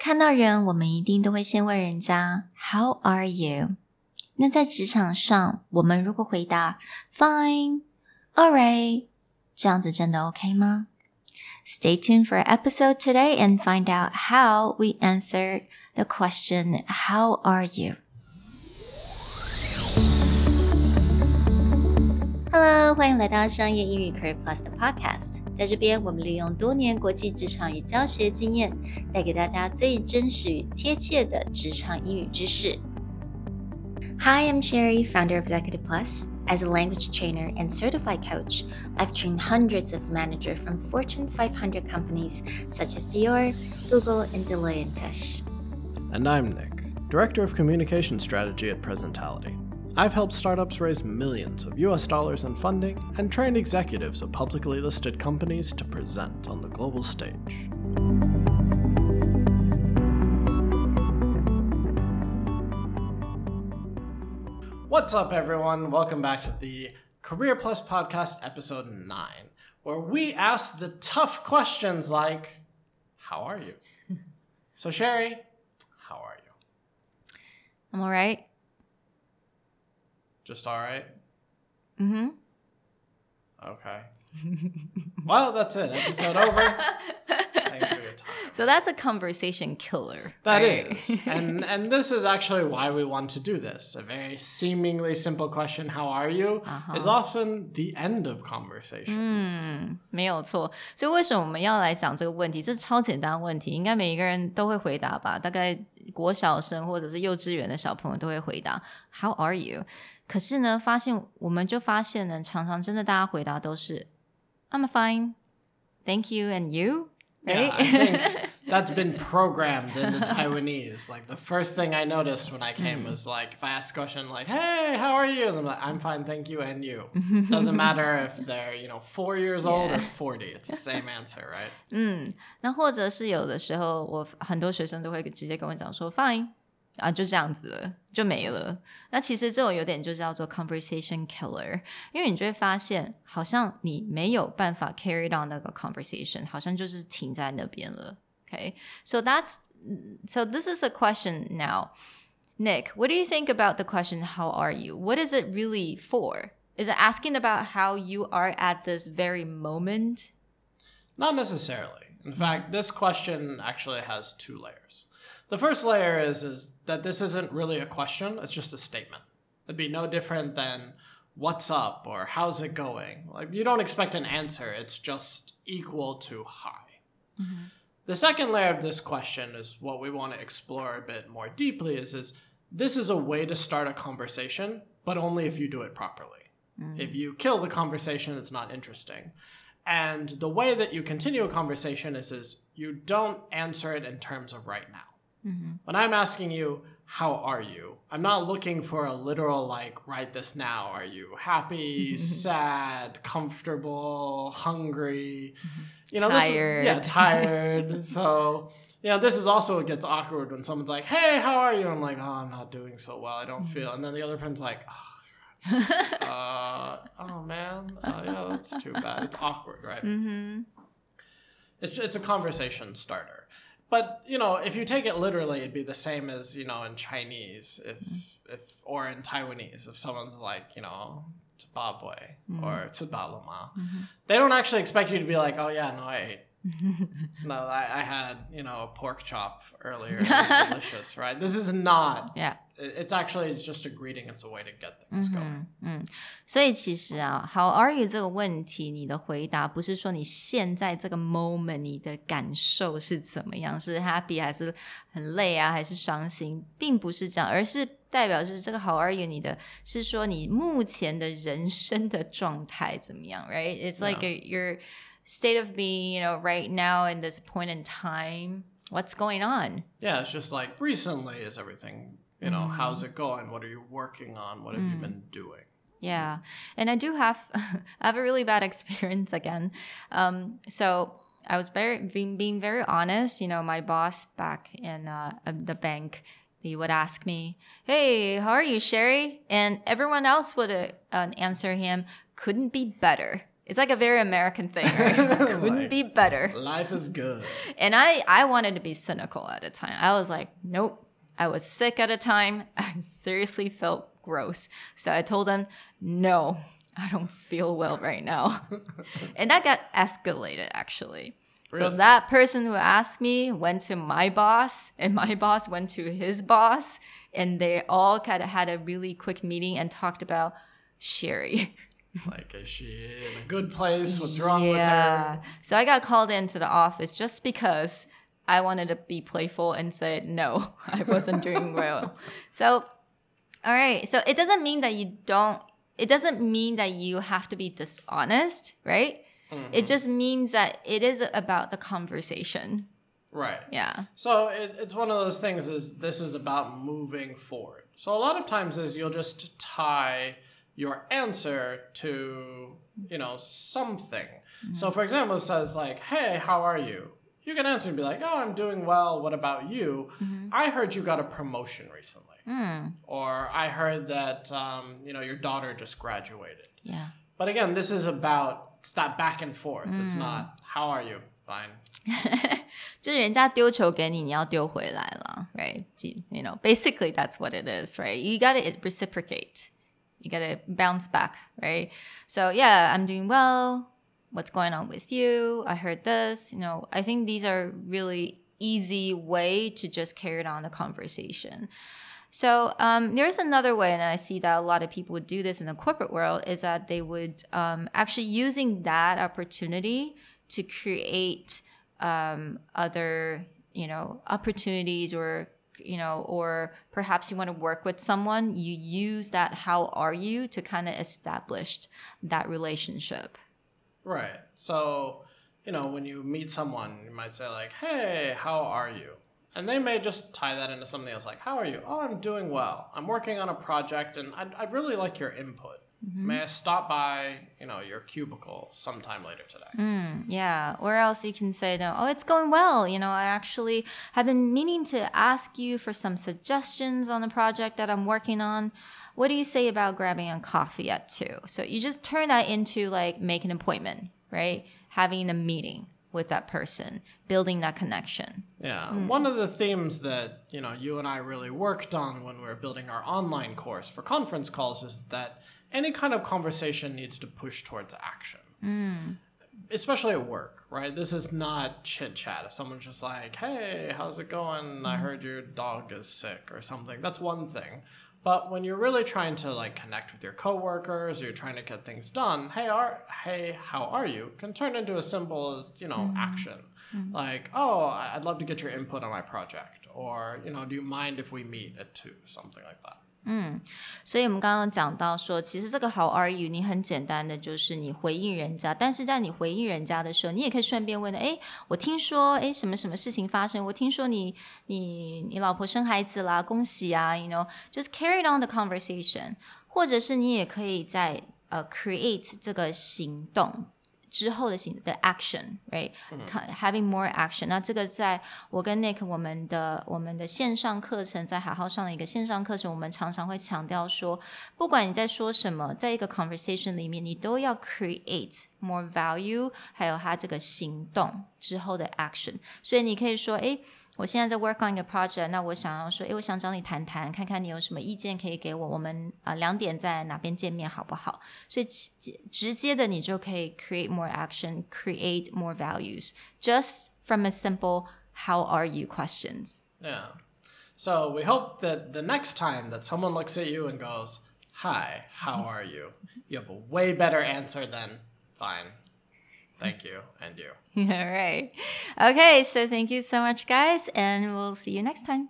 看到人，我们一定都会先问人家 “How are you？” 那在职场上，我们如果回答 “Fine, all right”，这样子真的 OK 吗？Stay tuned for episode today and find out how we answer the question “How are you？” Hello，欢迎来到商业英语 Career Plus 的 Podcast。在这边，我们利用多年国际职场与教学经验，带给大家最真实与贴切的职场英语知识。Hi, I'm Sherry, founder of Executive Plus. As a language trainer and certified coach, I've trained hundreds of managers from Fortune 500 companies such as Dior, Google, and Deloitte & Touche. And I'm Nick, Director of Communication Strategy at Presentality. I've helped startups raise millions of US dollars in funding and trained executives of publicly listed companies to present on the global stage. What's up, everyone? Welcome back to the Career Plus Podcast, episode 9, where we ask the tough questions like How are you? so, Sherry, how are you? I'm all right. Just all right? Mm-hmm. Okay. well, that's it. Episode over. Thanks for your time. So that's a conversation killer. That right? is, and and this is actually why we want to do this. A very seemingly simple question, "How are you?" is often the end of conversations. 嗯，没有错。所以为什么我们要来讲这个问题？这是超简单的问题，应该每一个人都会回答吧？大概国小生或者是幼稚园的小朋友都会回答 “How are you？” 可是呢，发现我们就发现呢，常常真的大家回答都是 “I'm fine, thank you, and you.” Yeah, Right? I think that's been programmed in the Taiwanese. Like the first thing I noticed when I came was like if I ask a question like, "Hey, how are you?" I'm like, "I'm fine, thank you, and you." Doesn't matter if they're you know four years old or Yeah. forty. It's the same answer, right? 嗯，那或者是有的时候，我很多学生都会直接跟我讲说 “fine” 啊，就这样子了，就没了。那其实这种有点就叫做 conversation killer，因为你就会发现，好像你没有办法 carry down 那个 conversation，好像就是停在那边了。Okay, so that's so this is a question now. Nick, what do you think about the question, How are you? What is it really for? Is it asking about how you are at this very moment? Not necessarily. In fact, this question actually has two layers. The first layer is is that this isn't really a question, it's just a statement. It'd be no different than what's up or how's it going. Like you don't expect an answer, it's just equal to hi. Mm-hmm. The second layer of this question is what we want to explore a bit more deeply is is this is a way to start a conversation, but only if you do it properly. Mm. If you kill the conversation, it's not interesting. And the way that you continue a conversation is, is you don't answer it in terms of right now. When I'm asking you, how are you? I'm not looking for a literal, like, right this now. Are you happy, sad, comfortable, hungry? You know, is- Tired. yeah, tired. so, you know, this is also it gets awkward when someone's like, hey, how are you? I'm like, oh, I'm not doing so well. I don't feel. And then the other person's like, oh, uh, oh man, uh, yeah, that's too bad. It's awkward, right? Mm-hmm. It's it's a conversation starter. But you know, if you take it literally, it'd be the same as you know in Chinese, if mm-hmm. if or in Taiwanese, if someone's like you know Zimbabwe or mm-hmm. Tsibalama, mm-hmm. they don't actually expect you to be like, oh yeah, no, I ate. no, I, I had you know a pork chop earlier. It was delicious, right? This is not. Yeah. it- It's actually just a greeting. It's a way to get things going. 嗯，所以其实啊，How are you 这个问题，你的回答不是说你现在这个 moment 你的感受是怎么样，是 happy 还是很累啊，还是伤心，并不是这样，而是代表是这个 How are you 你的是说你目前的人生的状态怎么样，right? It's like a, your state of being, you know, right now in this point in time. What's going on? Yeah, it's just like recently is everything, you know, how's it going? What are you working on? What have you been doing? Yeah, and I do have I have a really bad experience again. Um, so I was very being, being very honest. You know, my boss back in uh, the bank, he would ask me, "Hey, how are you, Sherry?" And everyone else would uh, answer him, "Couldn't be better." It's like a very American thing, right? Couldn't Like- be better. Life is good. And I, I wanted to be cynical at a time. I was like, nope. I was sick at a time. I seriously felt gross. So I told them, no, I don't feel well right now. and that got escalated actually. So that person who asked me went to my boss, and my boss went to his boss, and they all kind of had a really quick meeting and talked about Sherry. Like, is she in a good place? What's wrong yeah. with her? So I got called into the office just because I wanted to be playful and said no, I wasn't doing well. So, all right. So it doesn't mean that you don't. It doesn't mean that you have to be dishonest, right? Mm-hmm. It just means that it is about the conversation. Right. Yeah. So it, it's one of those things is this is about moving forward. So a lot of times is you'll just tie your answer to, you know, something. So for example, it says like, "Hey, how are you?" You can answer and be like, "Oh, I'm doing well. What about you?" I heard you got a promotion recently, Mm, or I heard that um, you know your daughter just graduated. yeah. But again, this is about it's that back and forth. It's not how are you? Fine. 就是人家丢球给你，你要丢回来了，right? You know, basically that's what it is, right? You gotta reciprocate. You gotta bounce back, right? So yeah, I'm doing well. What's going on with you? I heard this. You know, I think these are really easy way to just carry on the conversation. So um, there's another way, and I see that a lot of people would do this in the corporate world, is that they would um, actually using that opportunity to create um, other, you know, opportunities or you know, or perhaps you want to work with someone, you use that how are you to kind of establish that relationship. Right. So, you know, when you meet someone, you might say, like, hey, how are you? And they may just tie that into something else, like, how are you? Oh, I'm doing well. I'm working on a project and I'd, I'd really like your input. May I stop by, you know, your cubicle sometime later today? Mm, yeah. Or else you can say, no, oh, it's going well. You know, I actually have been meaning to ask you for some suggestions on the project that I'm working on. What do you say about grabbing a coffee at two? So you just turn that into like make an appointment, right? Having a meeting with that person, building that connection. Yeah. One of the themes that, you know, you and I really worked on when we were building our online course for conference calls is that any kind of conversation needs to push towards action. Hmm. Especially at work, right? This is not chit chat. If someone's just like, hey, how's it going? I hmm. heard your dog is sick or something, that's one thing. But when you're really trying to like connect with your coworkers or you're trying to get things done, hey, are, hey, how are you? Can turn into as simple as, you know, hmm. action. Like, oh, I'd love to get your input on my project. Or, you know, do you mind if we meet at two? Something like that. 嗯所以我们刚刚讲到说，其实这个 How are you？你很简单的就是你回应人家，但是在你回应人家的时候，你也可以顺便问的：哎，我听说，哎，什么什么事情发生？我听说你你你老婆生孩子啦，恭喜啊！You know，就是 carry on the conversation，或者是你也可以在呃 create 这个行动。之后的行的 action，right？having more action。那这个在我跟 Nick 我们的我们的线上课程，在好好上的一个线上课程，我们常常会强调说，不管你在说什么，在一个 conversation 里面，你都要 create more value，还有它这个行动之后的 action。所以你可以说，诶，我现在在 work on 一个 project，那我想要说，诶，我想找你谈谈，看看你有什么意见可以给我，我们啊两、点在哪边见面好不好？所以直直接的你就可以 create more action，create more values just from a simple how are you questions。 Yeah. So we hope that the next time that someone looks at you and goes, Hi, how are you? You have a way better answer than, Fine. Thank you. And you. All right. Okay, so thank you so much, guys, and we'll see you next time.